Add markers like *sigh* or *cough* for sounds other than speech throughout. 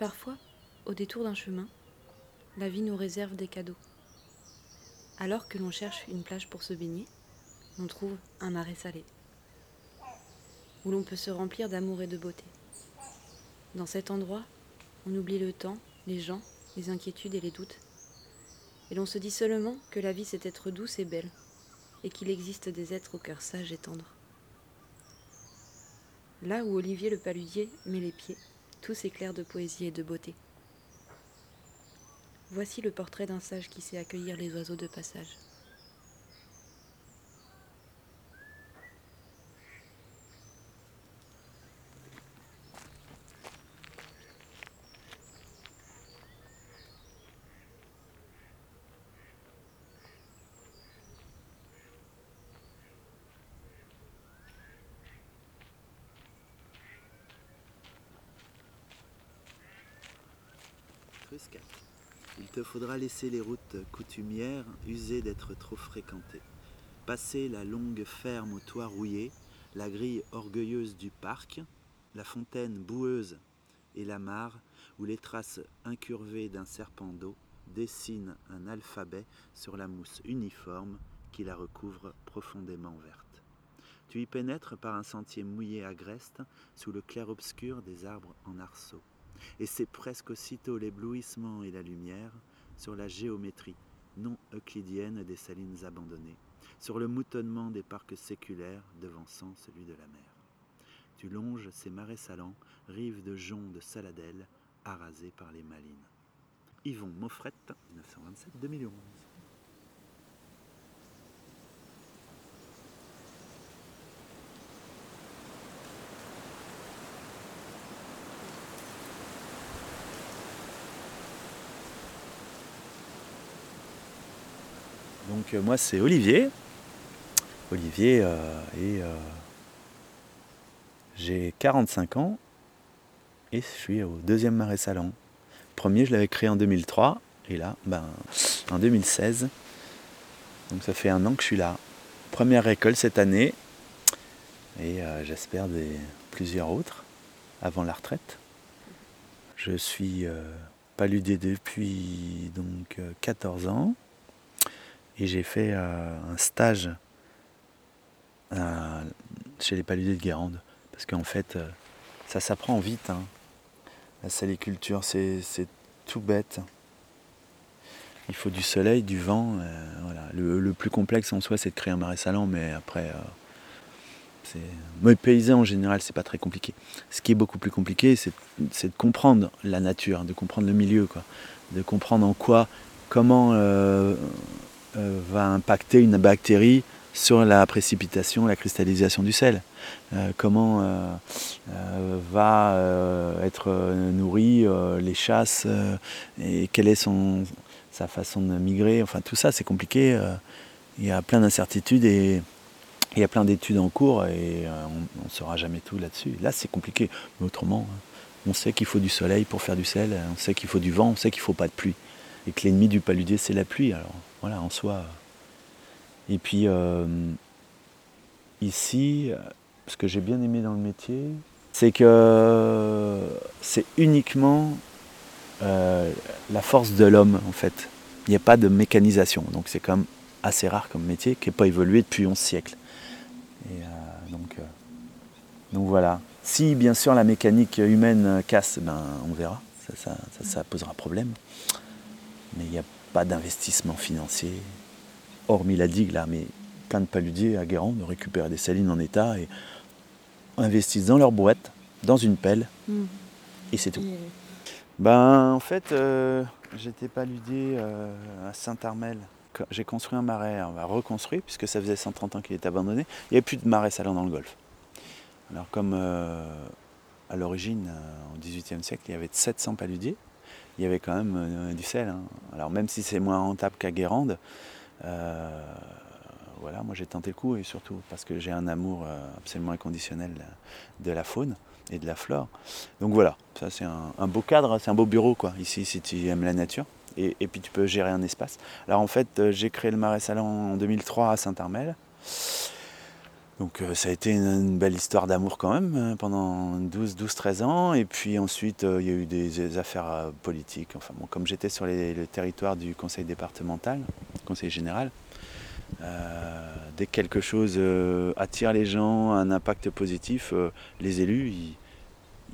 Parfois, au détour d'un chemin, la vie nous réserve des cadeaux. Alors que l'on cherche une plage pour se baigner, on trouve un marais salé, où l'on peut se remplir d'amour et de beauté. Dans cet endroit, on oublie le temps, les gens, les inquiétudes et les doutes, et l'on se dit seulement que la vie c'est être douce et belle, et qu'il existe des êtres au cœur sage et tendre. Là où Olivier le paludier met les pieds, tout s'éclaire de poésie et de beauté. Voici le portrait d'un sage qui sait accueillir les oiseaux de passage. Il te faudra laisser les routes coutumières usées d'être trop fréquentées. Passer la longue ferme au toit rouillé, la grille orgueilleuse du parc, la fontaine boueuse et la mare où les traces incurvées d'un serpent d'eau dessinent un alphabet sur la mousse uniforme qui la recouvre profondément verte. Tu y pénètres par un sentier mouillé agreste sous le clair-obscur des arbres en arceaux et c'est presque aussitôt l'éblouissement et la lumière sur la géométrie non euclidienne des salines abandonnées, sur le moutonnement des parcs séculaires devançant celui de la mer. Tu longes ces marais salants, rives de joncs de Saladelle, arasés par les malines. Yvon Moffrette, 1927-2011. Donc euh, moi c'est Olivier. Olivier euh, et euh, j'ai 45 ans et je suis au deuxième marais salon. Premier je l'avais créé en 2003 et là ben, en 2016. Donc ça fait un an que je suis là. Première récolte cette année et j'espère plusieurs autres avant la retraite. Je suis paludé depuis donc 14 ans. Et j'ai fait euh, un stage euh, chez les paludiers de Guérande. Parce qu'en fait, euh, ça s'apprend vite. Hein. La saliculture, c'est tout bête. Il faut du soleil, du vent. voilà. Le, plus complexe en soi, c'est de créer un marais salant, mais après, c'est. Mais paysan en général, c'est pas très compliqué. Ce qui est beaucoup plus compliqué, c'est de comprendre la nature, de comprendre le milieu, quoi. de comprendre en quoi, comment euh, va impacter une bactérie sur la précipitation, la cristallisation du sel. Euh, comment euh, va être nourri les chasses et quelle est son, sa façon de migrer. Enfin, tout ça, c'est compliqué. il y a plein d'incertitudes et il y a plein d'études en cours et on ne saura jamais tout là-dessus. Là, c'est compliqué. Mais autrement, on sait qu'il faut du soleil pour faire du sel, on sait qu'il faut du vent, on sait qu'il ne faut pas de pluie. Et que l'ennemi du paludier, c'est la pluie. Alors, voilà, en soi. Et puis euh, ici, ce que j'ai bien aimé dans le métier, c'est que c'est uniquement euh, la force de l'homme en fait. Il n'y a pas de mécanisation, donc c'est quand même assez rare comme métier qui n'a pas évolué depuis 11 siècles. Et euh, donc, donc voilà. Si bien sûr la mécanique humaine casse, ben, on verra, ça, ça, ça posera problème. Mais il n'y a pas d'investissement financier, hormis la digue là, mais plein de paludiers à Guérande de récupérer des salines en état et investissent dans leur boîte, dans une pelle, hmm. et c'est tout. Ben en fait, euh, j'étais paludier euh, à Saint-Armel. J'ai construit un marais, on va reconstruire, puisque ça faisait 130 ans qu'il était abandonné. Il n'y avait plus de marais salants dans le golfe. Alors comme euh, à l'origine, au XVIIIe siècle, il y avait 700 paludiers, il y avait quand même euh, du sel. Hein. Alors même si c'est moins rentable qu'à Guérande, euh, voilà, moi j'ai tenté le coup et surtout parce que j'ai un amour euh, absolument inconditionnel de la faune et de la flore. Donc voilà, ça c'est un, beau cadre, c'est un beau bureau quoi, ici si tu aimes la nature. Et, puis tu peux gérer un espace. Alors en fait, j'ai créé le Marais Salon en 2003 à Saint-Armel. Donc ça a été une, belle histoire d'amour quand même pendant 12-13 ans. Et puis ensuite, il y a eu des, affaires politiques. Enfin comme j'étais sur le territoire du conseil départemental, conseil général, dès que quelque chose attire les gens, un impact positif, les élus,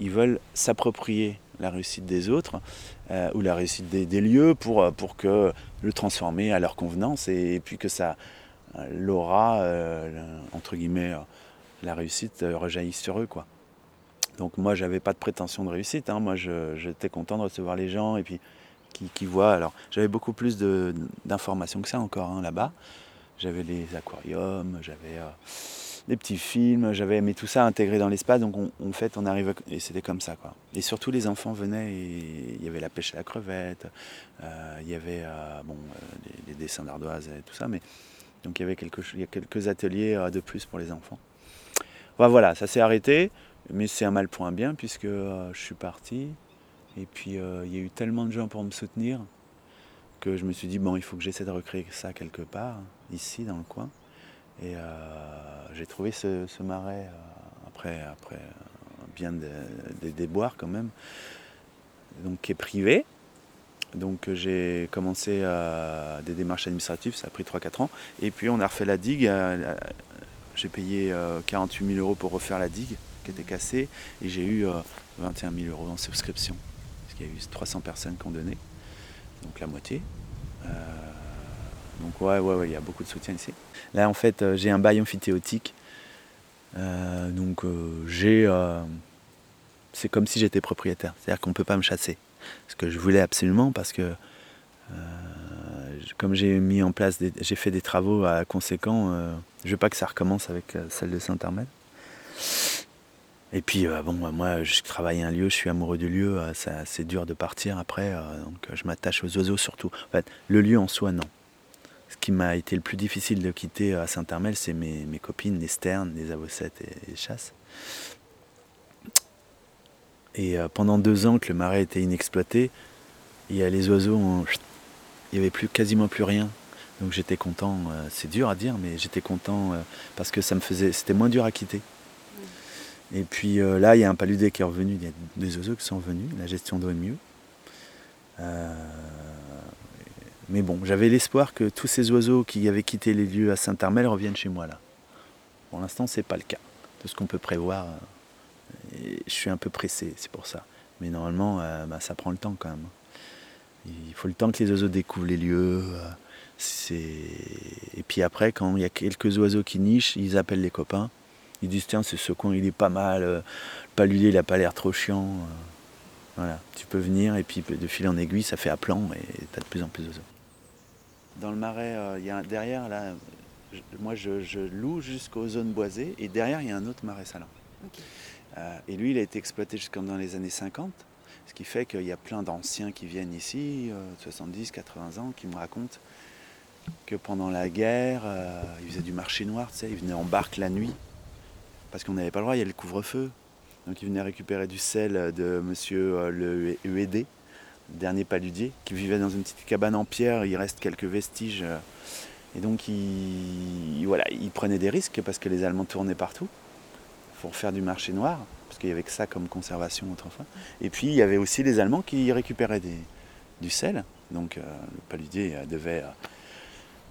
ils veulent s'approprier la réussite des autres euh, ou la réussite des, lieux pour, euh, pour que le transformer à leur convenance et, puis que ça euh, l'aura, entre guillemets, la réussite rejaillisse sur eux. Quoi. Donc moi, j'avais pas de prétention de réussite. Hein. Moi, j'étais content de recevoir les gens et puis qui, qui voient. Alors, j'avais beaucoup plus d'informations que ça encore hein, là-bas. J'avais les aquariums, j'avais des petits films, j'avais tout ça intégré dans l'espace, donc en fait on arrive et c'était comme ça quoi. Et surtout les enfants venaient et il y avait la pêche à la crevette, euh, il y avait euh, bon euh, les, dessins d'ardoise et tout ça, mais donc il y avait quelques, a quelques ateliers de plus pour les enfants. voilà, ça s'est arrêté, mais c'est un mal pour un bien puisque je suis parti et puis il y a eu tellement de gens pour me soutenir que je me suis dit bon il faut que j'essaie de recréer ça quelque part ici dans le coin. Et euh, j'ai trouvé ce, marais, euh, après, après bien des déboires quand même, donc qui est privé. Donc j'ai commencé des démarches administratives, ça a pris 3-4 ans. Et puis on a refait la digue. Euh, j'ai payé 48 000 euros pour refaire la digue qui était cassée. Et j'ai eu 21 000 euros en subscription. Parce qu'il y a eu 300 personnes qui ont donné. Donc la moitié. Donc ouais, ouais, ouais, il y a beaucoup de soutien ici. Là, en fait, euh, j'ai un bail amphithéotique. Euh, donc euh, c'est comme si j'étais propriétaire. C'est-à-dire qu'on ne peut pas me chasser. Ce que je voulais absolument parce que comme j'ai mis en place, j'ai fait des travaux à conséquent, je veux pas que ça recommence avec celle de Saint-Armel. Et puis bon, moi je travaille un lieu, je suis amoureux du lieu, c'est dur de partir après, donc je m'attache aux oiseaux surtout. En fait, le lieu en soi, non. Ce qui m'a été le plus difficile de quitter à Saint-Armel, c'est mes, mes, copines, les sternes, les avocettes et les chasses. Et euh, pendant deux ans que le marais était inexploité, il y a les oiseaux, il n'y avait plus, quasiment plus rien. Donc j'étais content, euh, c'est dur à dire, mais j'étais content euh, parce que ça me faisait, c'était moins dur à quitter. Et puis là, il y a un paludé qui est revenu, il y a des oiseaux qui sont venus, la gestion d'eau est mieux. Mais bon, j'avais l'espoir que tous ces oiseaux qui avaient quitté les lieux à Saint-Armel reviennent chez moi là. Pour l'instant, c'est pas le cas. De ce qu'on peut prévoir, je suis un peu pressé, c'est pour ça. Mais normalement, euh, bah, ça prend le temps quand même. Il faut le temps que les oiseaux découvrent les lieux. Euh, et puis après, quand il y a quelques oiseaux qui nichent, ils appellent les copains. Ils disent tiens, ce coin, il est pas mal. Le paludier, il n'a pas l'air trop chiant. Voilà, tu peux venir et puis de fil en aiguille, ça fait à plan et tu as de plus en plus d'oiseaux. Dans le marais, euh, y a derrière, là, moi je, loue jusqu'aux zones boisées et derrière il y a un autre marais salin. Euh, et lui, il a été exploité jusqu'en dans les années 50, ce qui fait qu'il y a plein d'anciens qui viennent ici, 70, euh, 80 ans, qui me racontent que pendant la guerre, ils faisaient du marché noir, tu sais, ils venaient en barque la nuit, parce qu'on n'avait pas le droit, il y a le couvre-feu. Donc ils venaient récupérer du sel de monsieur le UED, dernier paludier, qui vivait dans une petite cabane en pierre. Il reste quelques vestiges. Euh, et donc, il, voilà, il prenait des risques parce que les Allemands tournaient partout pour faire du marché noir, parce qu'il y avait que ça comme conservation autrefois. Et puis, il y avait aussi les Allemands qui récupéraient du sel. Donc, euh, le paludier euh, devait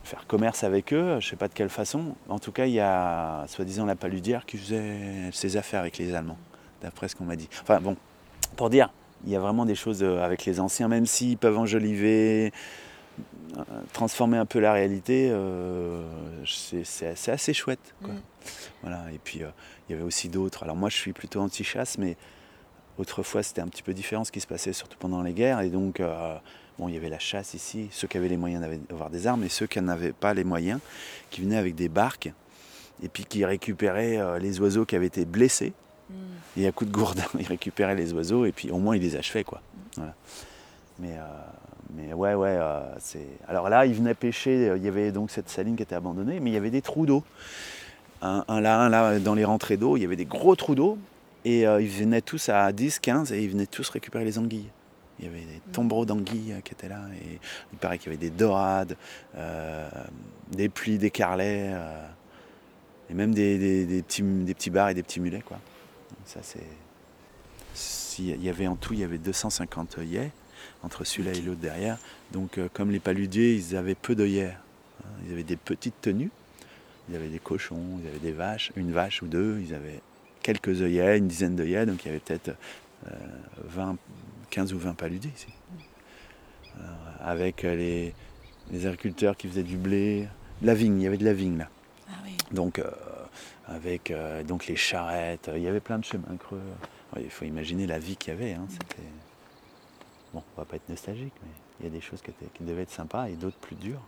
faire commerce avec eux, je ne sais pas de quelle façon. En tout cas, il y a soi-disant la paludière qui faisait ses affaires avec les Allemands, d'après ce qu'on m'a dit. Enfin bon, pour dire, il y a vraiment des choses euh, avec les anciens, même s'ils peuvent enjoliver, euh, transformer un peu la réalité, euh, c'est assez chouette. Mm. Voilà. Et puis il y avait aussi d'autres. Alors moi je suis plutôt anti-chasse, mais autrefois c'était un petit peu différent ce qui se passait, surtout pendant les guerres. Et donc bon, il y avait la chasse ici, ceux qui avaient les moyens d'avoir des armes, et ceux qui n'avaient pas les moyens, qui venaient avec des barques, et puis qui récupéraient les oiseaux qui avaient été blessés et à coup de gourdin, *laughs* il récupérait les oiseaux et puis au moins il les achevait. Quoi. Mais, euh, mais ouais, ouais, euh, c'est. Alors là, il venait pêcher, il y avait donc cette saline qui était abandonnée, mais il y avait des trous d'eau. Un, là, un là, dans les rentrées d'eau, il y avait des gros trous d'eau et euh, ils venaient tous à 10, 15 et ils venaient tous récupérer les anguilles. Il y avait des tombereaux d'anguilles qui étaient là et il paraît qu'il y avait des dorades, des pluies, des carlets. Et même des, petits, des petits bars et des petits mulets. Quoi. ça, c'est... Il y avait en tout, il y avait 250 œillets entre celui-là et l'autre derrière. Donc, euh, comme les paludiers, ils avaient peu d'œillères. Hein. Ils avaient des petites tenues. Ils avaient des cochons, ils avaient des vaches, une vache ou deux. Ils avaient quelques œillets, une dizaine d'œillets. Donc, il y avait peut-être 20, euh, 15 ou 20 paludiers ici. avec les, agriculteurs qui faisaient du blé, la vigne, il y avait de la vigne là. Ah donc, euh, avec donc les charrettes, il y avait plein de chemins creux. Il faut imaginer la vie qu'il y avait. Hein, bon, on va pas être nostalgique, mais il y a des choses qui, devaient être sympas et d'autres plus dures.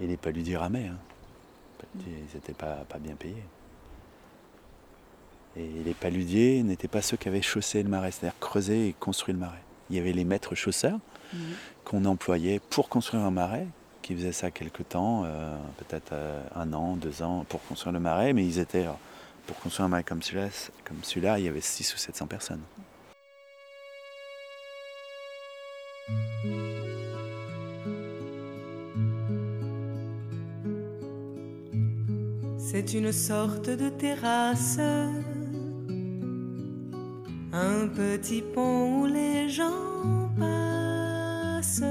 Et les paludiers ramaient. Hein. Ils n'étaient pas, pas bien payés. Et les paludiers n'étaient pas ceux qui avaient chaussé le marais, c'est-à-dire creusé et construit le marais. Il y avait les maîtres chausseurs mhm. qu'on employait pour construire un marais, qui faisaient ça quelque temps, euh, peut-être euh, un an, deux ans, pour construire le marais, mais ils étaient pour construire un marais comme celui-là, comme il y avait 6 ou 700 personnes. Une sorte de terrasse, un petit pont où les gens passent,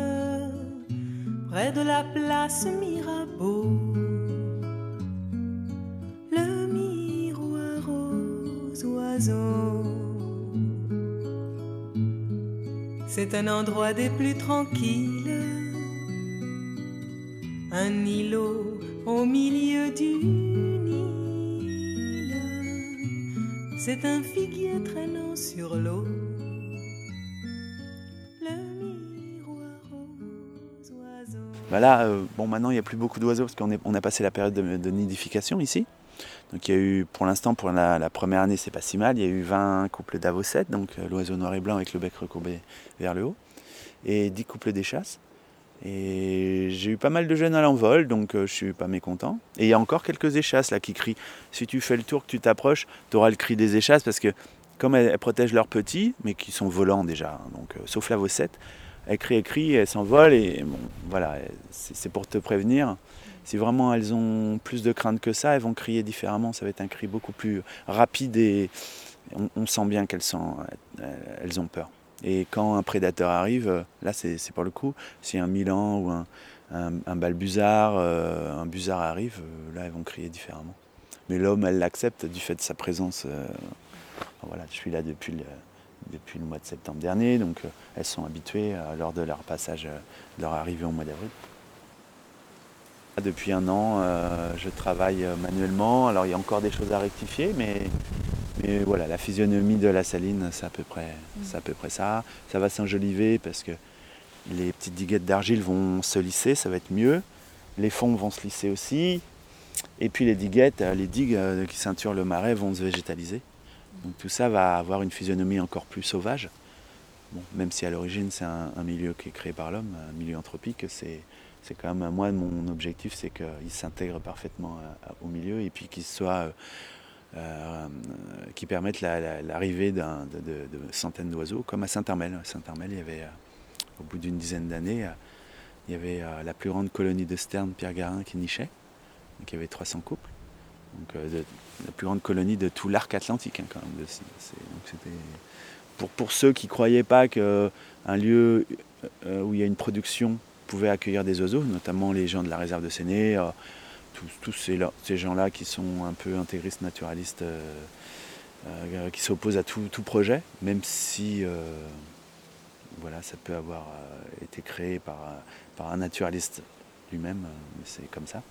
près de la place Mirabeau. C'est un endroit des plus tranquilles, un îlot au milieu du C'est un figuier traînant sur l'eau. Voilà, euh, bon maintenant il n'y a plus beaucoup d'oiseaux parce qu'on on a passé la période de nidification ici. Donc il y a eu, pour l'instant, pour la, première année, c'est pas si mal. Il y a eu 20 couples d'avocettes, donc euh, l'oiseau noir et blanc avec le bec recourbé vers le haut, et 10 couples d'échasses. Et j'ai eu pas mal de jeunes à l'envol, donc euh, je suis pas mécontent. Et il y a encore quelques échasses là qui crient. Si tu fais le tour, que tu t'approches, tu auras le cri des échasses parce que comme elles, protègent leurs petits, mais qui sont volants déjà, hein, donc euh, sauf l'avocette, elles crient, elles crient, elles s'envolent et bon, voilà, c'est pour te prévenir. Si vraiment elles ont plus de crainte que ça, elles vont crier différemment. Ça va être un cri beaucoup plus rapide et on, sent bien qu'elles elles ont peur. Et quand un prédateur arrive, là c'est pour le coup, si un Milan ou un, un, balbuzard, euh, un busard arrive, euh, là elles vont crier différemment. Mais l'homme, elle l'accepte du fait de sa présence. Euh, voilà, je suis là depuis le, depuis le mois de septembre dernier, donc elles sont habituées lors de leur passage, de leur arrivée au mois d'avril. Depuis un an, euh, je travaille euh, manuellement. Alors il y a encore des choses à rectifier, mais, mais voilà, la physionomie de la saline, c'est à peu près, mm. à peu près ça. Ça va s'enjoliver parce que les petites diguettes d'argile vont se lisser, ça va être mieux. Les fonds vont se lisser aussi. Et puis les diguettes, euh, les digues qui ceinturent le marais vont se végétaliser. Donc tout ça va avoir une physionomie encore plus sauvage. même si à l'origine c'est un, milieu qui est créé par l'homme, un milieu anthropique, c'est c'est quand même, moi, mon objectif, c'est qu'il s'intègre parfaitement au milieu et puis qu'il soit. Euh, euh, qui permettent l'arrivée de, centaines d'oiseaux, comme à Saint-Armel. Saint-Armel, il y avait, euh, au bout d'une dizaine d'années, il y avait la plus grande colonie de sternes Pierre Garin qui nichait. Donc il y avait 300 couples. Donc la plus grande colonie de tout l'arc atlantique, hein, quand même. pour, pour ceux qui ne croyaient pas qu'un lieu où il y a une production pouvait accueillir des oiseaux, notamment les gens de la réserve de Séné, euh, tous, ces, gens-là qui sont un peu intégristes, naturalistes, euh, euh, qui s'opposent à tout, projet, même si voilà, ça peut avoir été créé par, par un naturaliste lui-même, c'est comme ça.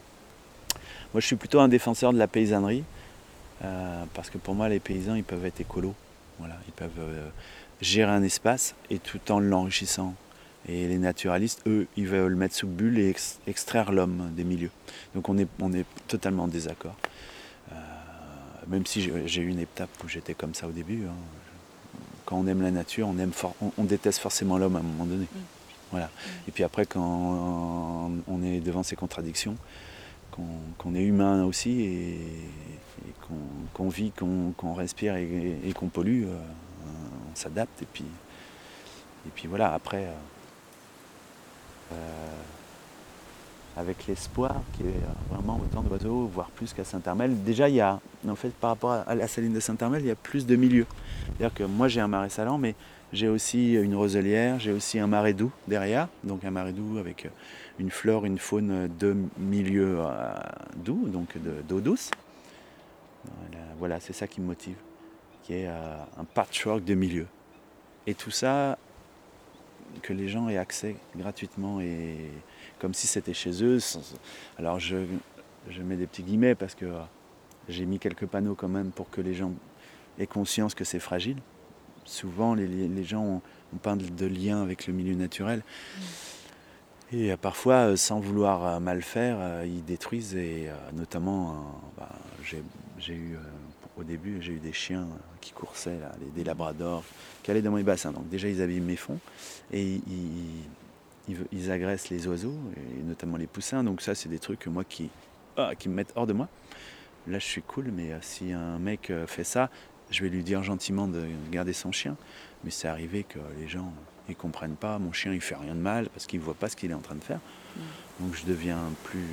Moi, je suis plutôt un défenseur de la paysannerie, parce que pour moi, les paysans, ils peuvent être écolos. Voilà, ils peuvent gérer un espace et tout en l'enrichissant et les naturalistes, eux, ils veulent mettre sous bulle et extraire l'homme des milieux. Donc on est, on est totalement en désaccord. Euh, même si j'ai eu une étape où j'étais comme ça au début. Hein. Quand on aime la nature, on, aime on, déteste forcément l'homme à un moment donné. Voilà. Mm. Et puis après, quand on est devant ces contradictions, qu'on est humain aussi et, qu'on vit, qu'on respire et, qu'on pollue, euh, on s'adapte. Et puis, et puis voilà, après. Euh, avec l'espoir ait euh, vraiment autant d'oiseaux, voire plus qu'à Saint-Hermel. Déjà, il y a, en fait, par rapport à la saline de Saint-Hermel, il y a plus de milieux. C'est-à-dire que moi, j'ai un marais salant, mais j'ai aussi une roselière, j'ai aussi un marais doux derrière, donc un marais doux avec une flore, une faune de milieux euh, doux, donc d'eau douce. Voilà, c'est ça qui me motive, qui est euh, un patchwork de milieux. Et tout ça, que les gens aient accès gratuitement et comme si c'était chez eux. Alors je, mets des petits guillemets parce que euh, j'ai mis quelques panneaux quand même pour que les gens aient conscience que c'est fragile. Souvent, les, gens ont, pas de lien avec le milieu naturel. Mm. Et euh, parfois, euh, sans vouloir mal faire, ils détruisent. Et notamment, bah, j'ai eu au début, j'ai eu des chiens qui coursaient, des labradors, qui allaient dans mes bassins. Donc déjà, ils abîment mes fonds et ils, agressent les oiseaux, et notamment les poussins. Donc ça, c'est des trucs moi qui, ah, qui me mettent hors de moi. Là, je suis cool, mais euh, si un mec euh, fait ça, je vais lui dire gentiment de garder son chien. Mais c'est arrivé que les gens ne comprennent pas. Mon chien, il fait rien de mal parce qu'il ne voit pas ce qu'il est en train de faire. Mm. Donc je deviens plus,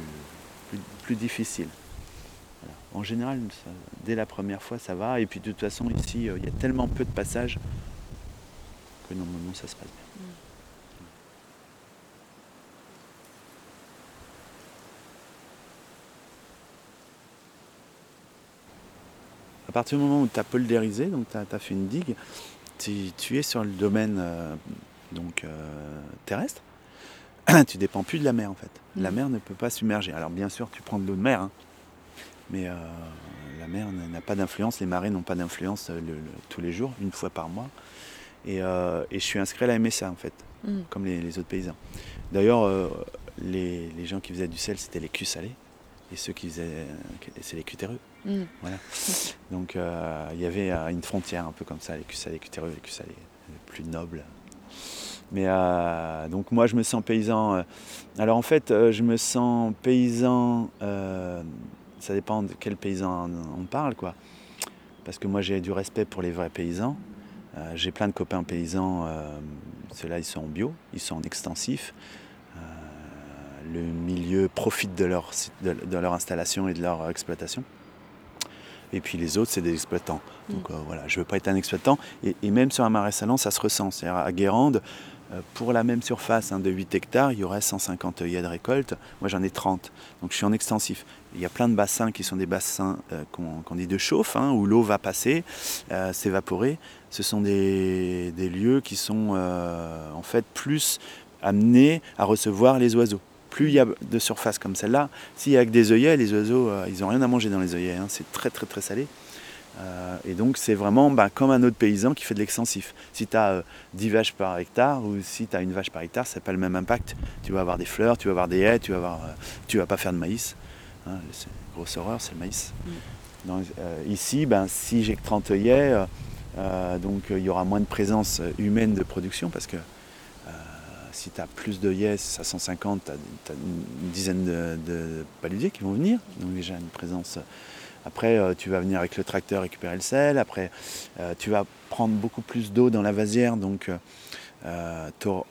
plus, difficile. En général, dès la première fois, ça va. Et puis de toute façon, ici, euh, il y a tellement peu de passages que normalement, ça se passe bien. Mm. À partir du moment où tu as poldérisé, donc tu as, fait une digue, tu, es sur le domaine euh, donc, euh, terrestre, *clears throat* tu dépends plus de la mer en fait. La mm. mer ne peut pas submerger. Alors bien sûr, tu prends de l'eau de mer, hein, mais euh, la mer n'a pas d'influence, les marées n'ont pas d'influence tous les jours, une fois par mois. Et, je suis inscrit à la MSA en fait, mm. comme les, autres paysans. D'ailleurs, les, les, gens qui faisaient du sel, c'était les culs salés et ceux qui faisaient, c'est les cutéreux. Mm. Voilà. *laughs* Donc euh, il y avait euh, une frontière un peu comme ça, les cussas, les cutéreux, les cussas, les, plus nobles. Mais euh, donc moi je me sens paysan. alors en fait je me sens paysan, ça dépend de quel paysan on parle quoi. Parce que moi j'ai du respect pour les vrais paysans. j'ai plein de copains paysans, ceux-là ils sont en bio, ils sont en extensif le milieu profite de leur, de, leur installation et de leur exploitation. Et puis les autres, c'est des exploitants. Donc mm. euh, voilà, je ne veux pas être un exploitant. Et, même sur un marais salant, ça se ressent. C'est-à-dire à Guérande, euh, pour la même surface hein, de 8 hectares, il y aurait 150 œillets de récolte. Moi, j'en ai 30. Donc je suis en extensif. Il y a plein de bassins qui sont des bassins euh, qu'on dit de chauffe, hein, où l'eau va passer, s'évaporer. Ce sont des, des, lieux qui sont en fait plus amenés à recevoir les oiseaux plus il y a de surface comme celle-là, s'il y a que des œillets, les oiseaux, euh, ils n'ont rien à manger dans les œillets, hein. c'est très très très salé. Euh, et donc c'est vraiment bah, comme un autre paysan qui fait de l'extensif. Si tu as 10 vaches par hectare ou si tu as une vache par hectare, c'est pas le même impact. Tu vas avoir des fleurs, tu vas avoir des haies, tu vas, avoir, euh, vas pas faire de maïs. Hein, c'est une grosse horreur, c'est le maïs. Mm. ici, ben, si j'ai que 30 œillets, donc il y aura moins de présence humaine de production parce que si tu as plus de yes à 150, tu as, une dizaine de, paludiers qui vont venir. Donc déjà une présence. Après, euh, tu vas venir avec le tracteur récupérer le sel. Après, euh, tu vas prendre beaucoup plus d'eau dans la vasière. Donc euh, tu auras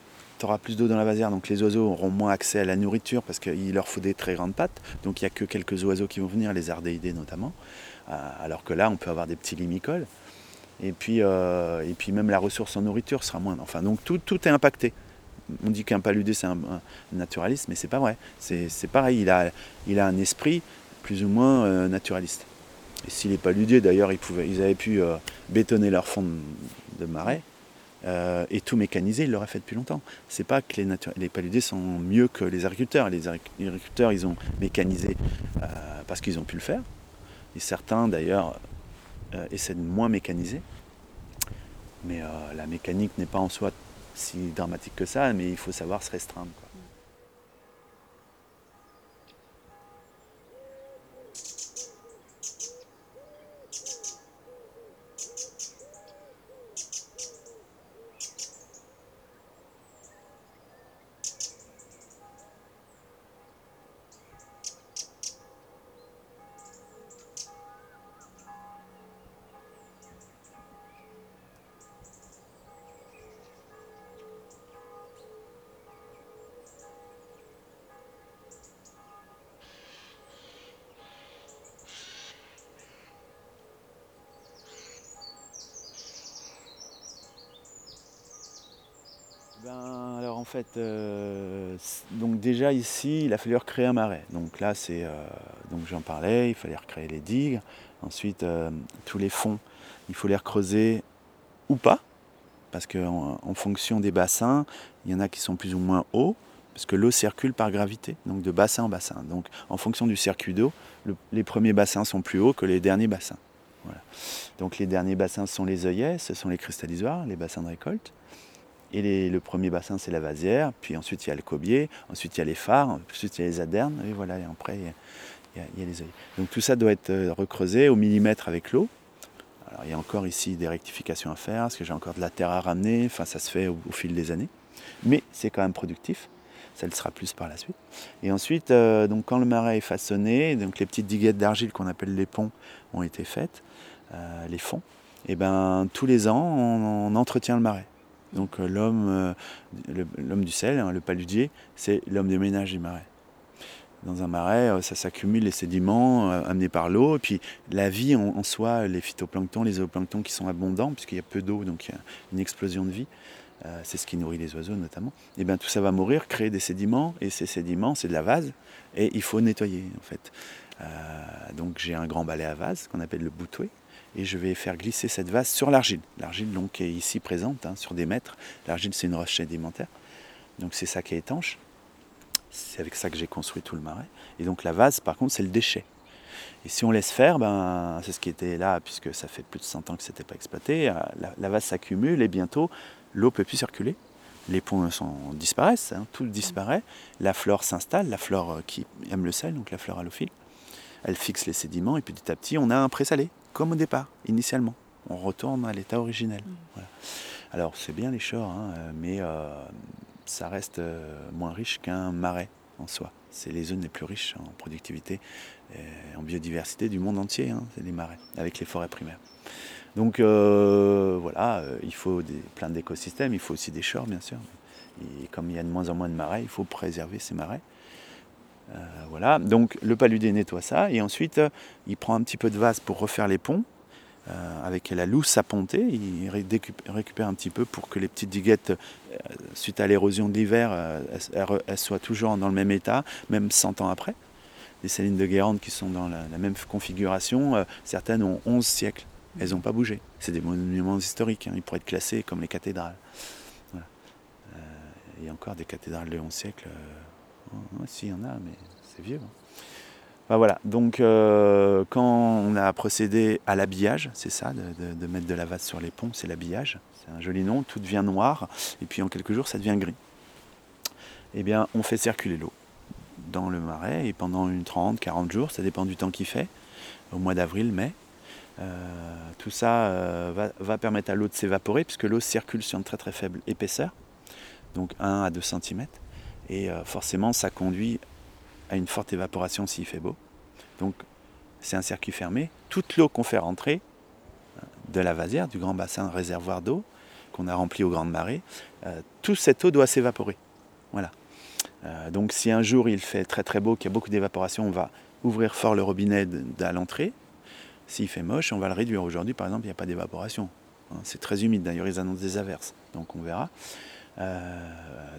plus d'eau dans la vasière, donc les oiseaux auront moins accès à la nourriture parce qu'il leur faut des très grandes pattes. Donc il n'y a que quelques oiseaux qui vont venir, les ardéidés notamment. alors que là, on peut avoir des petits limicoles. Et puis, et puis même la ressource en nourriture sera moins. Enfin, donc tout, tout est impacté on dit qu'un paludé c'est un, naturaliste, mais c'est pas vrai. C'est pareil, il a, il a un esprit plus ou moins euh, naturaliste. Et si les paludés, d'ailleurs, ils, avaient pu euh, bétonner leur fond de, marais euh, et tout mécaniser, ils l'auraient fait depuis longtemps. C'est pas que les, paludés sont mieux que les agriculteurs. Les agriculteurs, ils ont mécanisé parce qu'ils ont pu le faire. Et certains, d'ailleurs, essaient de moins mécaniser. Mais la mécanique n'est pas en soi si dramatique que ça, mais il faut savoir se restreindre. Euh, donc déjà ici, il a fallu recréer un marais. Donc là, c'est euh, j'en parlais, il fallait recréer les digues. Ensuite, euh, tous les fonds, il faut les recreuser ou pas, parce qu'en en, fonction des bassins, il y en a qui sont plus ou moins hauts, parce que l'eau circule par gravité, donc de bassin en bassin. Donc en fonction du circuit d'eau, les premiers bassins sont plus hauts que les derniers bassins. Donc les derniers bassins sont les œillets, ce sont les cristallisoires, les bassins de récolte. Et le premier bassin, c'est la vasière, puis ensuite il y a le cobier, ensuite il y a les phares, ensuite il y a les adernes, et voilà, et après il y, a, les œillets. Donc tout ça doit être euh, recreusé au millimètre avec l'eau. Alors il y a encore ici des rectifications à faire, parce que j'ai encore de la terre à ramener, enfin ça se fait au, fil des années. Mais c'est quand même productif, ça le sera plus par la suite. Et ensuite, euh, donc quand le marais est façonné, donc les petites diguettes d'argile qu'on appelle les ponts ont été faites, euh, les fonds, et ben tous les ans on entretient le marais. Donc euh, l'homme, euh, l'homme du sel, hein, le paludier, c'est l'homme des ménages du marais. Dans un marais, euh, ça s'accumule les sédiments amenés par l'eau, et puis la vie en, soi, les phytoplanctons, les zooplanctons qui sont abondants, puisqu'il y a peu d'eau, donc il y a une explosion de vie. c'est ce qui nourrit les oiseaux notamment. Et bien tout ça va mourir, créer des sédiments, et ces sédiments, c'est de la vase, et il faut nettoyer en fait. donc j'ai un grand balai à vase qu'on appelle le boutoué, et je vais faire glisser cette vase sur l'argile. L'argile donc est ici présente hein, sur des mètres. L'argile c'est une roche sédimentaire, donc c'est ça qui est étanche. C'est avec ça que j'ai construit tout le marais. Et donc la vase par contre c'est le déchet. Et si on laisse faire, ben, c'est ce qui était là, puisque ça fait plus de 100 ans que ce n'était pas exploité, euh, la, vase s'accumule et bientôt l'eau ne peut plus circuler. Les ponts sont, disparaissent, hein, tout disparaît. La flore s'installe, la flore euh, qui aime le sel, donc la flore halophile. Elle fixe les sédiments et petit à petit on a un présalé comme au départ, initialement. On retourne à l'état originel. Mm. Alors c'est bien les chores, hein, mais euh, ça reste euh, moins riche qu'un marais en soi. C'est les zones les plus riches en productivité et en biodiversité du monde entier, hein, c'est les marais, avec les forêts primaires. Donc euh, voilà, il faut des, plein d'écosystèmes, il faut aussi des chores bien sûr. Et comme il y a de moins en moins de marais, il faut préserver ces marais. Euh, voilà, donc le paludé nettoie ça et ensuite euh, il prend un petit peu de vase pour refaire les ponts. Euh, avec la lousse appontée, il récupère un petit peu pour que les petites diguettes, suite à l'érosion de l'hiver, elles, soient toujours dans le même état, même 100 ans après. Les salines de Guérande qui sont dans la, même configuration, certaines ont 11 siècles, elles n'ont pas bougé. C'est des monuments historiques, hein. ils pourraient être classés comme les cathédrales. il y a encore des cathédrales de 11 siècles si, il y en a, mais c'est vieux. Hein. voilà, donc euh, quand on a procédé à l'habillage, c'est ça, de, mettre de la vase sur les ponts, c'est l'habillage, c'est un joli nom, tout devient noir, et puis en quelques jours ça devient gris. Eh bien, on fait circuler l'eau dans le marais, et pendant une 30, 40 jours, ça dépend du temps qu'il fait, au mois d'avril, mai, euh, tout ça euh, va, va, permettre à l'eau de s'évaporer, puisque l'eau circule sur une très très faible épaisseur, donc 1 à 2 cm. Et euh, forcément, ça conduit à une forte évaporation s'il fait beau. Donc, c'est un circuit fermé. Toute l'eau qu'on fait rentrer euh, de la vasière, du grand bassin réservoir d'eau qu'on a rempli aux grandes marées, euh, toute cette eau doit s'évaporer. Voilà. donc, si un jour il fait très très beau, qu'il y a beaucoup d'évaporation, on va ouvrir fort le robinet à l'entrée. S'il fait moche, on va le réduire. Aujourd'hui, par exemple, il n'y a pas d'évaporation. Hein, c'est très humide. D'ailleurs, ils annoncent des averses. Donc, on verra. Euh,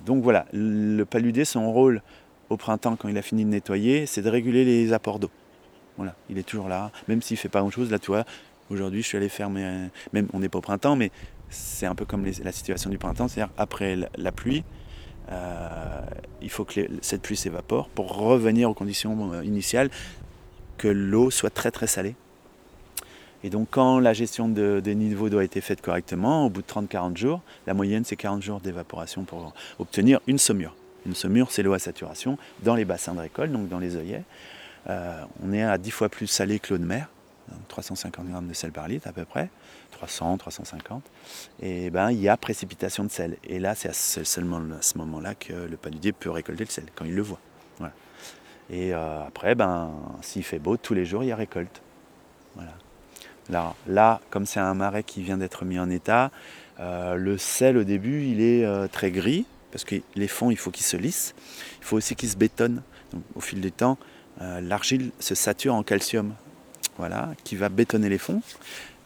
donc voilà, le paludé, son rôle au printemps, quand il a fini de nettoyer, c'est de réguler les apports d'eau. Voilà, il est toujours là, même s'il ne fait pas grand-chose. Là, tu vois, aujourd'hui, je suis allé faire, même on n'est pas au printemps, mais c'est un peu comme la situation du printemps, c'est-à-dire après la, pluie, euh, il faut que cette pluie s'évapore pour revenir aux conditions euh, initiales, que l'eau soit très très salée et donc quand la gestion des niveaux d'eau a été faite correctement, au bout de 30-40 jours, la moyenne c'est 40 jours d'évaporation pour obtenir une saumure. Une saumure, c'est l'eau à saturation dans les bassins de récolte, donc dans les œillets. Euh, on est à 10 fois plus salé que l'eau de mer, 350 grammes de sel par litre à peu près, 300, 350. Et ben il y a précipitation de sel. Et là, c'est seulement à ce moment-là que le paludier peut récolter le sel, quand il le voit. Et euh, après, ben, s'il fait beau, tous les jours, il y a récolte. Voilà. Là, comme c'est un marais qui vient d'être mis en état, euh, le sel au début il est euh, très gris parce que les fonds il faut qu'ils se lissent. Il faut aussi qu'ils se bétonnent. au fil du temps, euh, l'argile se sature en calcium, voilà, qui va bétonner les fonds.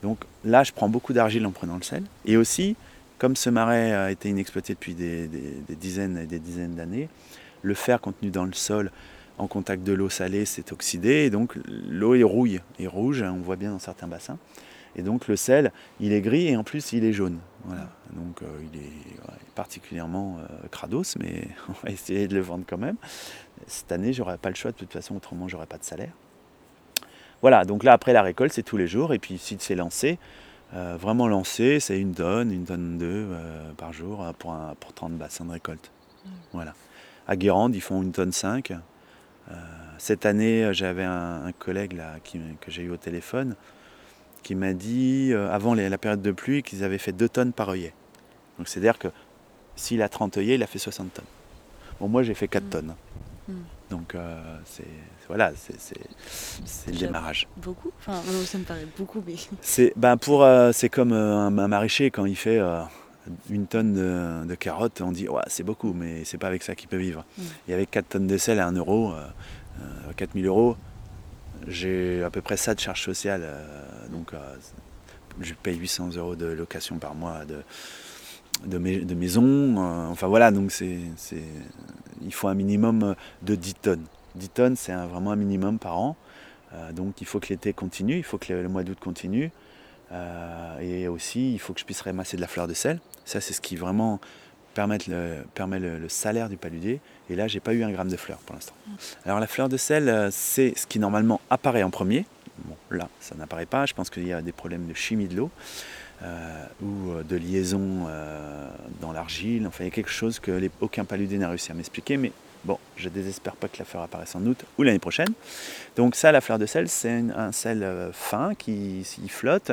Donc là, je prends beaucoup d'argile en prenant le sel. Et aussi, comme ce marais a été inexploité depuis des, dizaines et des dizaines d'années, le fer contenu dans le sol en contact de l'eau salée s'est oxydé et donc l'eau est rouille et rouge, on voit bien dans certains bassins. Et donc le sel, il est gris et en plus il est jaune. Voilà. Donc euh, il est particulièrement euh, crados, mais *laughs* on va essayer de le vendre quand même. Cette année, j'aurai pas le choix de toute façon, autrement j'aurais pas de salaire. Voilà, donc là après la récolte, c'est tous les jours. Et puis si c'est lancé, euh, vraiment lancé, c'est une tonne, une tonne deux par jour pour, un, pour 30 bassins de récolte. Mmh. Voilà. À Guérande, ils font une tonne 5. Cette année, j'avais un, collègue là, que j'ai eu au téléphone qui m'a dit, euh, avant la période de pluie, qu'ils avaient fait 2 tonnes par œillet. Donc c'est-à-dire que s'il a 30 œillets, il a fait 60 tonnes. Bon, moi j'ai fait 4 mm. tonnes. Mm. Donc euh, c'est voilà, c'est le démarrage. Beaucoup Enfin, ça me paraît beaucoup, mais. C'est ben pour euh, c'est comme un, maraîcher quand il fait une tonne de, carottes, on dit ouais, c'est beaucoup, mais c'est pas avec ça qu'il peut vivre. Mm. Et avec 4 tonnes de sel à 1 euro, 4000 euros, j'ai à peu près ça de charge sociale. Euh, donc, euh, je paye 800 euros de location par mois de, de, maison. Euh, enfin voilà, donc c'est, il faut un minimum de 10 tonnes. 10 tonnes, c'est vraiment un minimum par an. donc il faut que l'été continue, il faut que le, mois d'août continue. Et aussi, il faut que je puisse ramasser de la fleur de sel. Ça, c'est ce qui vraiment le, permet le, salaire du paludier. Et là, j'ai pas eu un gramme de fleurs pour l'instant. Alors la fleur de sel, euh, c'est ce qui normalement apparaît en premier. Bon, là, ça n'apparaît pas. Je pense qu'il y a des problèmes de chimie de l'eau euh, ou euh, de liaison dans l'argile. Enfin, il y a quelque chose que les, aucun paludier n'a réussi à m'expliquer. Mais bon, je désespère pas que la fleur apparaisse en août ou l'année prochaine. Donc ça, la fleur de sel, c'est un sel fin qui, qui flotte.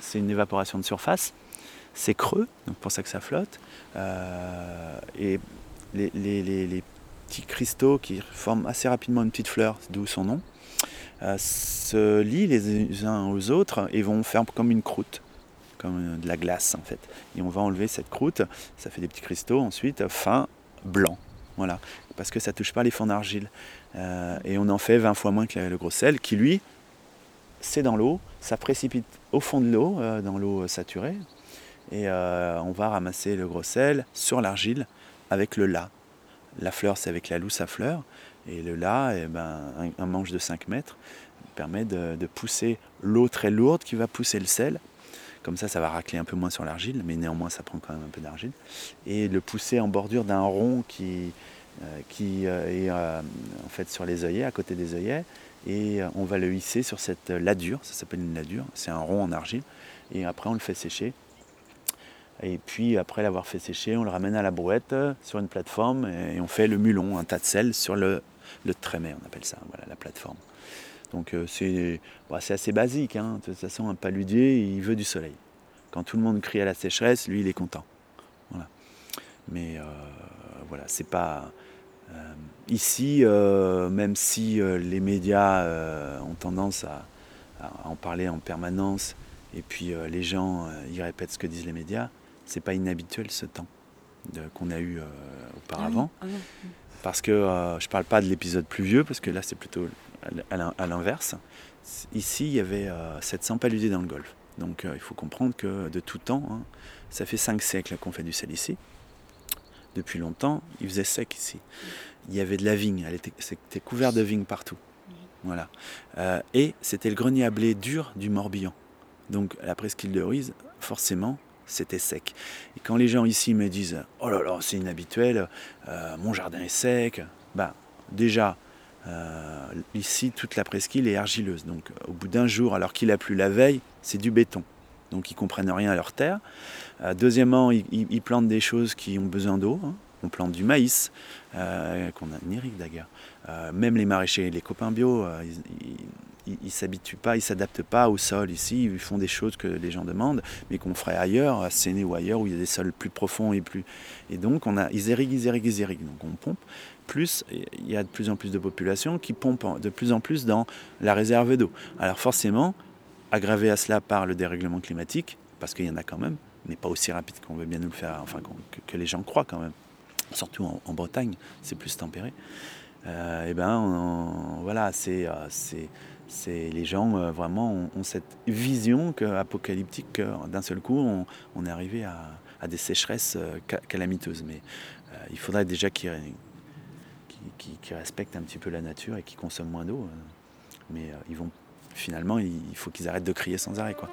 c'est une évaporation de surface c'est creux, donc pour ça que ça flotte. Euh, et les, petits cristaux qui forment assez rapidement une petite fleur, d'où son nom, euh, se lient les uns aux autres et vont faire comme une croûte, comme de la glace en fait. Et on va enlever cette croûte, ça fait des petits cristaux ensuite fins, blancs. Voilà, parce que ça touche pas les fonds d'argile. Euh, et on en fait 20 fois moins que le gros sel, qui lui, c'est dans l'eau, ça précipite au fond de l'eau, dans l'eau saturée, et euh, on va ramasser le gros sel sur l'argile avec le lait. La fleur, c'est avec la lousse à fleurs. Et le lait, eh ben, un, manche de 5 mètres, permet de, pousser l'eau très lourde qui va pousser le sel. Comme ça, ça va racler un peu moins sur l'argile, mais néanmoins, ça prend quand même un peu d'argile. Et le pousser en bordure d'un rond qui, euh, qui euh, est en fait sur les œillets, à côté des œillets. Et on va le hisser sur cette ladure, ça s'appelle une ladure, c'est un rond en argile. Et après, on le fait sécher et puis après l'avoir fait sécher, on le ramène à la brouette euh, sur une plateforme et on fait le mulon, un tas de sel sur le, le trémé, on appelle ça, voilà la plateforme. Donc euh, bah, c'est assez basique, hein. de toute façon un paludier il veut du soleil. Quand tout le monde crie à la sécheresse, lui il est content. Voilà. Mais euh, voilà, c'est pas. ici, même si les médias ont tendance à, en parler en permanence, et puis les gens y répètent ce que disent les médias, c'est pas inhabituel ce temps qu'on a eu euh, auparavant. Ah ah parce que euh, je parle pas de l'épisode plus vieux, parce que là c'est plutôt à l'inverse. Ici, il y avait 700 euh, paludés dans le golfe. Donc il faut comprendre que de tout temps, hein, ça fait 5 siècles qu'on fait du sel ici. Depuis longtemps, il faisait sec ici. Il y avait de la vigne, c'était couvert de vigne partout. Voilà. et c'était le grenier à blé dur du Morbihan. Donc la presqu'île de Ruiz, forcément, c'était sec. Et quand les gens ici me disent Oh là là, c'est inhabituel, euh, mon jardin est sec, bah, déjà, euh, ici, toute la presqu'île est argileuse. Donc, au bout d'un jour, alors qu'il a plu la veille, c'est du béton. Donc, ils comprennent rien à leur terre. Euh, deuxièmement, ils, plantent des choses qui ont besoin d'eau. Hein. On plante du maïs, qu'on a d'ailleurs. même les maraîchers, les copains bio, ils, ne s'habituent pas, ils s'adaptent pas au sol ici, ils font des choses que les gens demandent, mais qu'on ferait ailleurs, à Séné ou ailleurs, où il y a des sols plus profonds et plus... Et donc, on a, ils irriguent, ils irriguent, ils irriguent. Donc, on pompe. Plus, il y a de plus en plus de populations qui pompent de plus en plus dans la réserve d'eau. Alors, forcément, aggravé à cela par le dérèglement climatique, parce qu'il y en a quand même, mais pas aussi rapide qu'on veut bien nous le faire, enfin, que, les gens croient quand même. Surtout en, Bretagne, c'est plus tempéré. Euh, et ben, voilà, c'est... Euh, c'est les gens euh, vraiment ont, cette vision que, apocalyptique que d'un seul coup on, est arrivé à, des sécheresses ca- calamiteuses. Mais il faudrait déjà qu'ils qu'ils respectent un petit peu la nature et qu'ils consomment moins d'eau. euh. Mais euh, ils vont finalement, il il faut qu'ils arrêtent de crier sans arrêt. Quoi.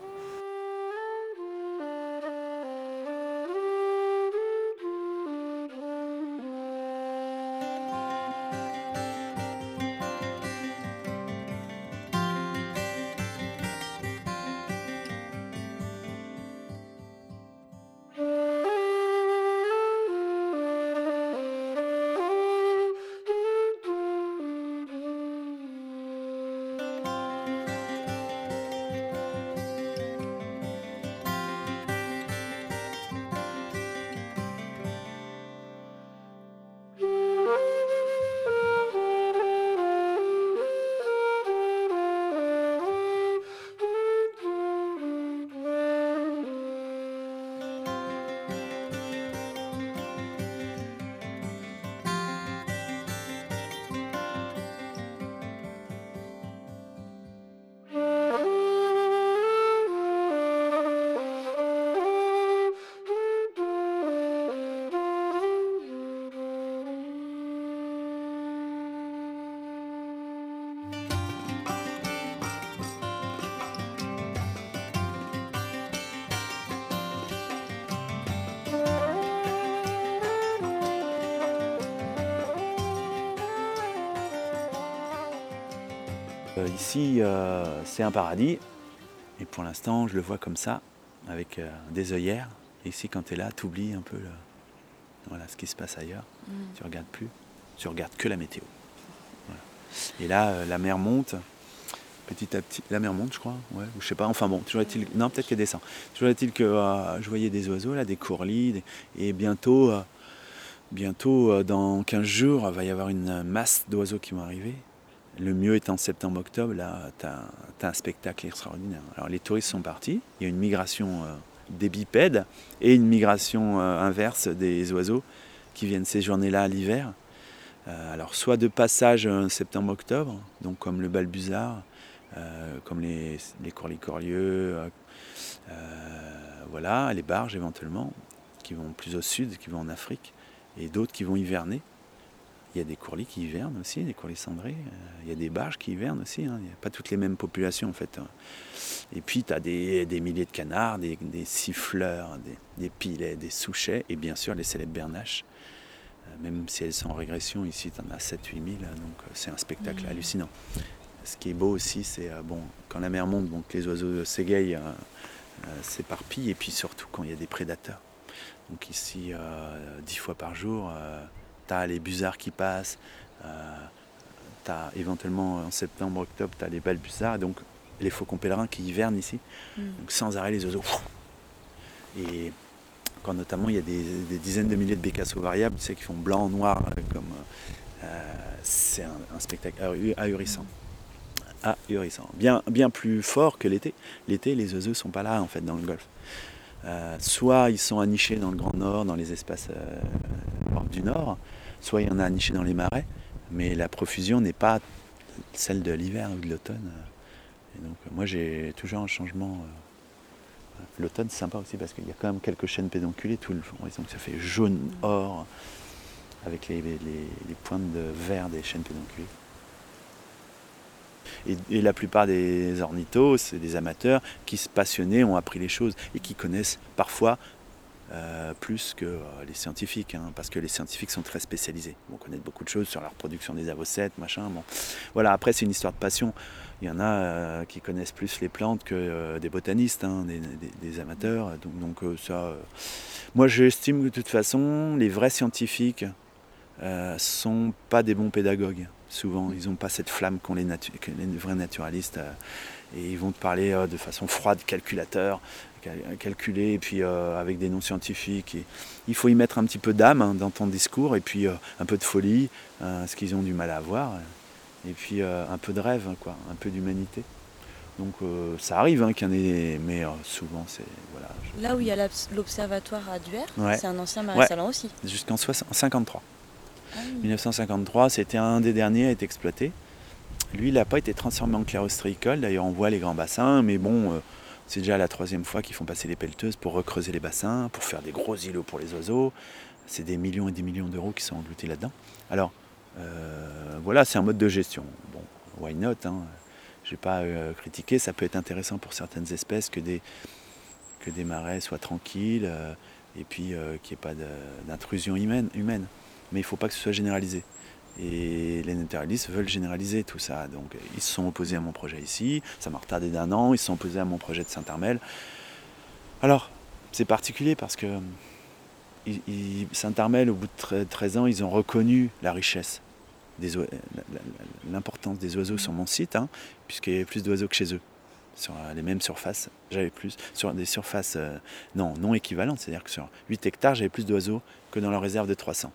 Ici, euh, c'est un paradis. Et pour l'instant, je le vois comme ça, avec euh, des œillères. Et ici, quand tu es là, tu oublies un peu le- voilà, ce qui se passe ailleurs. Tu regardes plus. Tu regardes que la météo. Voilà. Et là, euh, la mer monte. Petit à petit, la mer monte, je crois. Ouais, ou je sais pas. Enfin bon, toujours est-il. Non, peut-être qu'elle descend. Toujours est-il que euh, je voyais des oiseaux, là, des courlis. des- Et bientôt, euh, bientôt, euh, dans 15 jours, il va y avoir une masse d'oiseaux qui vont arriver. Le mieux est en septembre-octobre, là, tu as, un spectacle extraordinaire. Alors les touristes sont partis, il y a une migration euh, des bipèdes et une migration euh, inverse des oiseaux qui viennent séjourner là à l'hiver. Euh, alors soit de passage septembre-octobre, donc comme le balbuzard, comme les, les corlicorlieux, voilà, les barges éventuellement, qui vont plus au sud, qui vont en Afrique, et d'autres qui vont hiverner. Il y a des courlis qui hivernent aussi, des courlis cendrés. Euh, Il y a des barges qui hivernent aussi. hein. Il n'y a pas toutes les mêmes populations en fait. Et puis tu as des, des milliers de canards, des, des siffleurs, des, des pilets, des souchets et bien sûr les célèbres bernaches. Euh, Même si elles sont en régression, ici tu en as 7-8 000, donc euh, c'est un spectacle hallucinant. Ce qui est beau aussi, c'est bon, quand la mer monte, donc les oiseaux euh, euh, s'éparpillent et puis surtout quand il y a des prédateurs. Donc ici, euh, dix fois par jour, euh, tu as les busards qui passent, euh, tu as éventuellement en septembre, octobre, tu as les balbuzards, donc les faucons pèlerins qui hivernent ici. Mm. Donc sans arrêt les oiseaux. Et quand notamment il y a des, des dizaines de milliers de bécassos variables, tu sais, qui font blanc, noir, euh, comme euh, c'est un, un spectacle ahu- ahurissant. Ahurissant. Bien, bien plus fort que l'été. L'été, les oiseaux sont pas là en fait dans le golfe. Euh, soit ils sont anichés dans le Grand Nord, dans les espaces euh, du Nord, soit il y en a anichés dans les marais, mais la profusion n'est pas celle de l'hiver ou de l'automne. Et donc moi j'ai toujours un changement. euh, L'automne c'est sympa aussi parce qu'il y a quand même quelques chaînes pédonculées tout le horizon, ça fait jaune or avec les, les- les pointes de vert des chaînes pédonculées. Et, et la plupart des ornithos, c'est des amateurs qui se passionnaient, ont appris les choses et qui connaissent parfois euh, plus que euh, les scientifiques, hein, parce que les scientifiques sont très spécialisés. Ils vont connaître beaucoup de choses sur la reproduction des avocettes, machin. Bon. Voilà, après c'est une histoire de passion. Il y en a euh, qui connaissent plus les plantes que des botanistes, hein, des, des- des amateurs. Donc, donc, ça, moi j'estime que de toute façon, les vrais scientifiques euh, sont pas des bons pédagogues. Souvent, ils n'ont pas cette flamme qu'ont les, natu- que les vrais naturalistes. et ils vont te parler de façon froide, calculateur, cal- calculé, et puis euh, avec des noms scientifiques. Et il faut y mettre un petit peu d'âme hein, dans ton discours, et puis euh, un peu de folie, euh, ce qu'ils ont du mal à avoir, et puis un peu de rêve, quoi, un peu d'humanité. Donc ça arrive hein, qu'il y en ait, mais souvent c'est voilà, je- Là où il y a l'obs- l'observatoire à Duer, Ouais. c'est un ancien Ouais. marais salon aussi. jusqu'en 60 53. Ah oui. 1953, c'était un des derniers à être exploité. lui, il n'a pas été transformé en clair ostréicole. D'ailleurs, on voit les grands bassins, mais bon, c'est déjà la troisième fois qu'ils font passer les pelleteuses pour recreuser les bassins, pour faire des gros îlots pour les oiseaux. C'est des millions et des millions d'euros qui sont engloutis là-dedans. Alors, euh, voilà, c'est un mode de gestion. Bon, why not hein? Je n'ai pas euh, critiqué, ça peut être intéressant pour certaines espèces que des, marais soient tranquilles et puis qu'il n'y ait pas d'intrusion humaine. Mais il ne faut pas que ce soit généralisé. Et les naturalistes veulent généraliser tout ça. Donc ils se sont opposés à mon projet ici, ça m'a retardé d'un an, ils se sont opposés à mon projet de Saint-Armel. Alors, c'est particulier parce que Saint-Armel, au bout de 13 ans, ils ont reconnu la richesse, l'importance des oiseaux sur mon site, hein, puisqu'il y avait plus d'oiseaux que chez eux. Sur les mêmes surfaces, j'avais plus, sur des surfaces euh, non, non équivalentes, c'est-à-dire que sur 8 hectares, j'avais plus d'oiseaux que dans leur réserve de 300.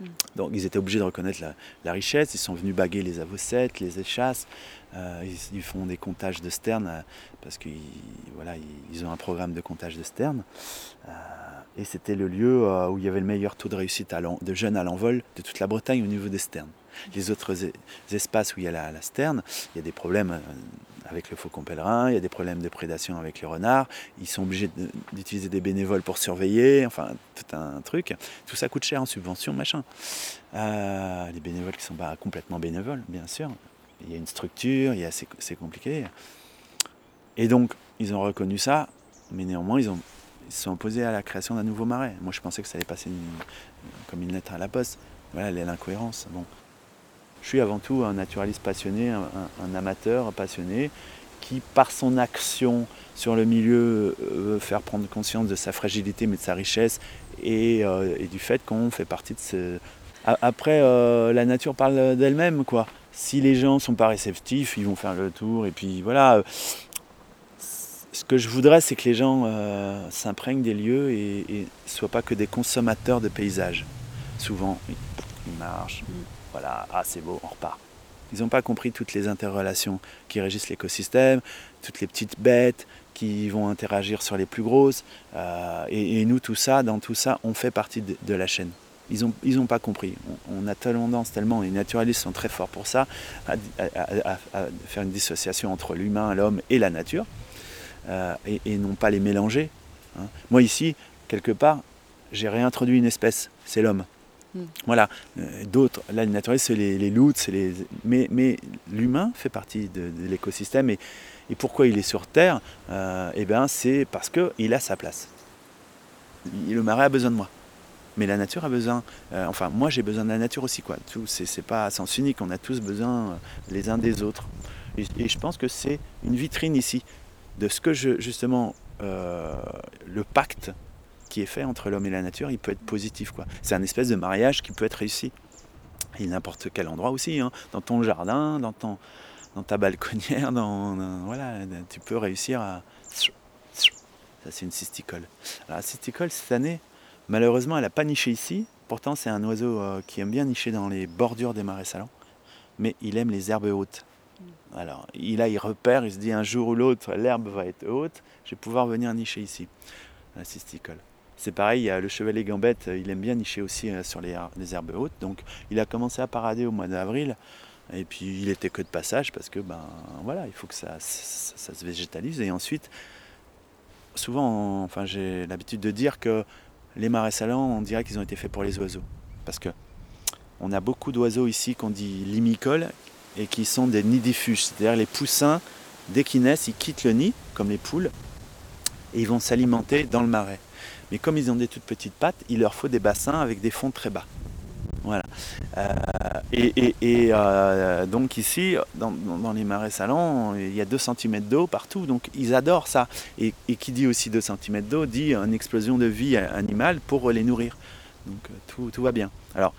Mm. Donc ils étaient obligés de reconnaître la, richesse, ils sont venus baguer les avocettes, les échasses, euh, ils, font des comptages de sternes euh, parce qu'ils voilà, ils, ont un programme de comptage de sternes. Euh, et c'était le lieu où il y avait le meilleur taux de réussite de jeunes à l'envol de toute la Bretagne au niveau des sternes. Les autres espaces où il y a la, la sterne, il y a des problèmes avec le faucon pèlerin, il y a des problèmes de prédation avec les renards, ils sont obligés d'utiliser des bénévoles pour surveiller, enfin tout un truc. Tout ça coûte cher en subvention, machin. Euh, les bénévoles qui sont pas complètement bénévoles, bien sûr. Il y a une structure, c'est compliqué. Et donc, ils ont reconnu ça, mais néanmoins, ils, ont, ils se sont opposés à la création d'un nouveau marais. Moi, je pensais que ça allait passer comme une lettre à la poste. Voilà l'incohérence. Bon, je suis avant tout un naturaliste passionné, un, amateur passionné, qui par son action sur le milieu veut faire prendre conscience de sa fragilité mais de sa richesse et, euh, du fait qu'on fait partie de ce... Après, euh, la nature parle d'elle-même, quoi. Si les gens ne sont pas réceptifs, ils vont faire le tour et puis voilà. Ce que je voudrais, c'est que les gens euh, s'imprègnent des lieux et ne soient pas que des consommateurs de paysages. Souvent, ils marchent. Voilà, ah c'est beau, on repart. Ils n'ont pas compris toutes les interrelations qui régissent l'écosystème, toutes les petites bêtes qui vont interagir sur les plus grosses. Euh, et, nous, tout ça, dans tout ça, on fait partie de, la chaîne. Ils n'ont pas compris. On, a tendance tellement, les naturalistes sont très forts pour ça, à, faire une dissociation entre l'humain, l'homme et la nature, euh, et, non pas les mélanger. Hein. Moi ici, quelque part, j'ai réintroduit une espèce, c'est l'homme. Hmm. Voilà. Euh, d'autres, là, les naturalistes, c'est les, loups, les... mais, mais l'humain fait partie de, l'écosystème. Et, et, pourquoi il est sur Terre euh, Eh bien, c'est parce qu'il a sa place. Le marais a besoin de moi. Mais la nature a besoin, euh, enfin moi j'ai besoin de la nature aussi quoi. Tout, c'est, pas à sens unique, on a tous besoin les uns des autres. Et, je pense que c'est une vitrine ici de ce que je, justement le pacte qui est fait entre l'homme et la nature, il peut être positif. Quoi. C'est un espèce de mariage qui peut être réussi. Et n'importe quel endroit aussi, hein. dans ton jardin, dans, ton, dans ta balconnière, *laughs* dans, voilà, tu peux réussir à... Ça c'est une cysticole. Alors la cysticole cette année, malheureusement elle n'a pas niché ici. Pourtant c'est un oiseau euh, qui aime bien nicher dans les bordures des marais salants. Mais il aime les herbes hautes. Alors il a, il repère, il se dit un jour ou l'autre l'herbe va être haute, je vais pouvoir venir nicher ici. La cysticole. C'est pareil, il y a le chevalier gambette, il aime bien nicher aussi euh, sur les, herbes hautes. Donc il a commencé à parader au mois d'avril. Et puis il était que de passage parce que ben voilà, il faut que ça, se végétalise. Et ensuite, souvent, enfin j'ai l'habitude de dire que les marais salants, on dirait qu'ils ont été faits pour les oiseaux. Parce que on a beaucoup d'oiseaux ici qu'on dit limicoles et qui sont des nidifuges. C'est-à-dire les poussins, dès qu'ils naissent, ils quittent le nid, comme les poules, et ils vont s'alimenter dans le marais. Mais comme ils ont des toutes petites pattes, il leur faut des bassins avec des fonds très bas. Voilà. Euh, et, euh, donc ici, dans, les marais salants, il y a 2 cm d'eau partout, donc ils adorent ça. Et, qui dit aussi 2 cm d'eau dit une explosion de vie animale pour les nourrir. Donc tout, tout va bien. Alors,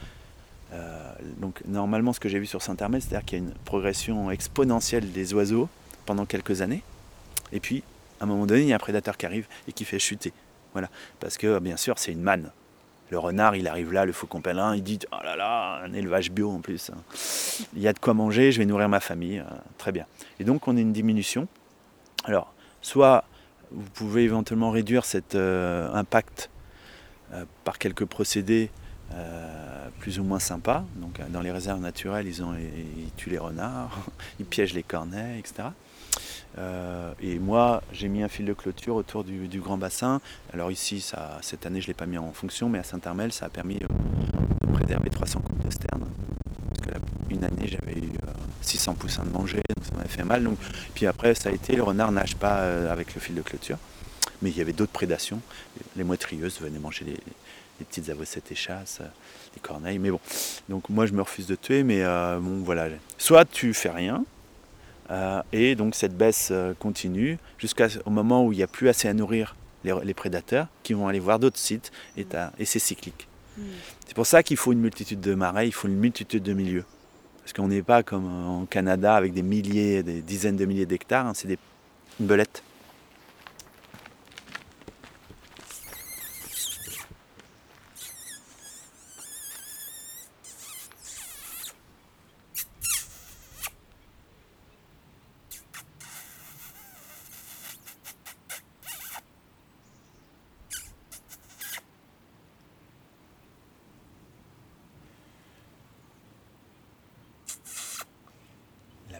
euh, donc normalement, ce que j'ai vu sur Saint-Hermel, c'est-à-dire qu'il y a une progression exponentielle des oiseaux pendant quelques années. Et puis, à un moment donné, il y a un prédateur qui arrive et qui fait chuter. Voilà. Parce que bien sûr, c'est une manne. Le renard, il arrive là, le faucon pèlerin, il dit Oh là là, un élevage bio en plus. Hein. Il y a de quoi manger, je vais nourrir ma famille. Euh, très bien. Et donc, on a une diminution. Alors, soit vous pouvez éventuellement réduire cet euh, impact euh, par quelques procédés plus ou moins sympas. Donc dans les réserves naturelles, ils, ont, ils tuent les renards, *laughs* ils piègent les corneilles, etc. et moi, j'ai mis un fil de clôture autour du, grand bassin. Alors ici, cette année, je ne l'ai pas mis en fonction, mais à Saint-Armel, ça a permis de préserver 300 coupes de sterne. Parce que une année, j'avais eu 600 poussins de manger, donc ça m'avait fait mal. Puis après, ça a été, le renard nage pas avec le fil de clôture mais il y avait d'autres prédations. Les moitrieuses venaient manger les, petites avocettes et chasses, les corneilles. Mais bon, donc moi je me refuse de tuer, mais euh, bon voilà. Soit tu fais rien, euh, et donc cette baisse euh, continue jusqu'au moment où il n'y a plus assez à nourrir les, prédateurs qui vont aller voir d'autres sites et, et c'est cyclique. Hmm. C'est pour ça qu'il faut une multitude de marais, il faut une multitude de milieux. Parce qu'on n'est pas comme en Canada avec des milliers, des dizaines de milliers d'hectares, hein, c'est des belettes.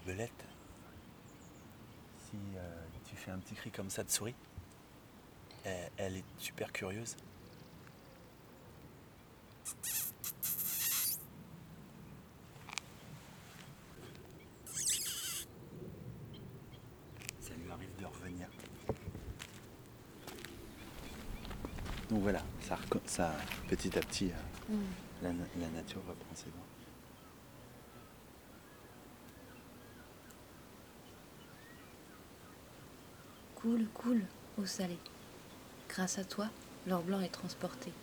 belette, si euh, tu fais un petit cri comme ça de souris, elle, est super curieuse. Ça lui arrive de revenir. Donc voilà, ça, ça petit à petit, euh, mm. la, la, nature va prendre ses dents. Coule, coule, eau salée. Grâce à toi, l'or blanc est transporté,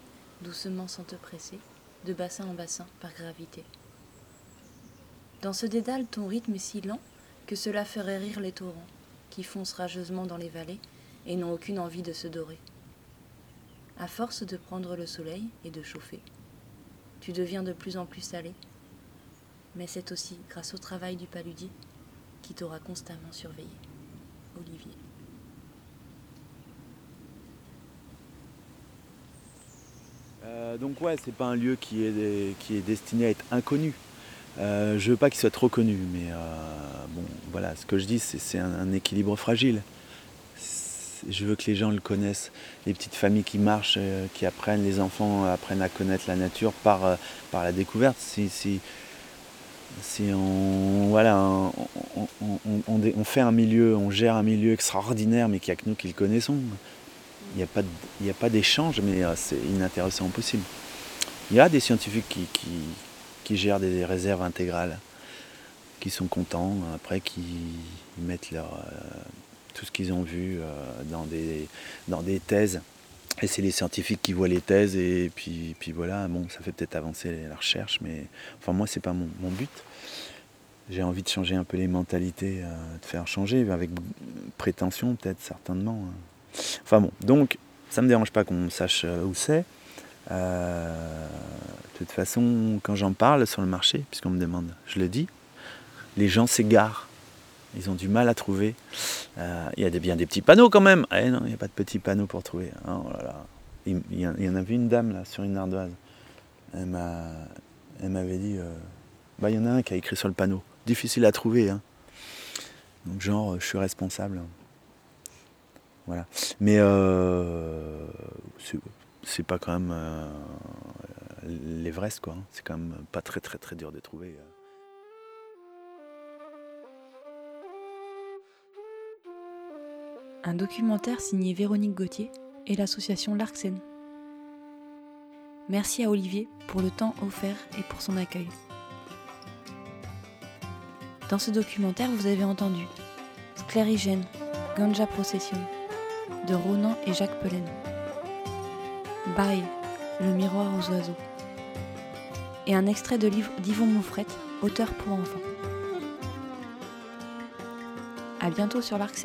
doucement sans te presser, de bassin en bassin par gravité. Dans ce dédale, ton rythme est si lent que cela ferait rire les torrents, qui foncent rageusement dans les vallées et n'ont aucune envie de se dorer. À force de prendre le soleil et de chauffer, tu deviens de plus en plus salé, mais c'est aussi grâce au travail du paludier qui t'aura constamment surveillé. Olivier. Euh, donc ouais, c'est pas un lieu qui est, qui est destiné à être inconnu. Euh, je veux pas qu'il soit trop connu, mais euh, bon, voilà, ce que je dis, c'est un, équilibre fragile. Je veux que les gens le connaissent, les petites familles qui marchent, qui apprennent, les enfants apprennent à connaître la nature par, la découverte. Si, on, voilà, on, on, fait un milieu, on gère un milieu extraordinaire, mais qu'il n'y a que nous qui le connaissons, n'y a pas, d'échange, mais euh, c'est inintéressant possible. Il y a des scientifiques qui, gèrent des réserves intégrales, qui sont contents, après qui mettent euh, tout ce qu'ils ont vu euh, dans, des, thèses. Et c'est les scientifiques qui voient les thèses et puis, voilà, bon, ça fait peut-être avancer la recherche, mais enfin moi c'est pas mon, mon but. J'ai envie de changer un peu les mentalités, de faire changer avec prétention peut-être certainement. Enfin bon, donc ça me dérange pas qu'on sache euh, où c'est. Euh, de toute façon, quand j'en parle sur le marché, puisqu'on me demande, je le dis, les gens s'égarent. Ils ont du mal à trouver. Euh, il y a bien des petits panneaux quand même. Eh non, il n'y a pas de petits panneaux pour trouver. Oh il, y en avait une dame là sur une ardoise. Elle m'avait dit, bah, il y en a un qui a écrit sur le panneau. Difficile à trouver. Hein. Donc genre, je suis responsable. Voilà. Mais euh, c'est pas quand même euh, l'Everest, quoi. Hein. C'est quand même pas très très très dur de trouver. Euh. Un documentaire signé Véronique Gauthier et l'association L'Arcsen. Merci à Olivier pour le temps offert et pour son accueil. Dans ce documentaire, vous avez entendu Sclérigène, Ganja Procession, de Ronan et Jacques Pelaine. Bye, le miroir aux oiseaux. Et un extrait de livre d'Yvon Moufrette, auteur pour enfants. A bientôt sur l'Arc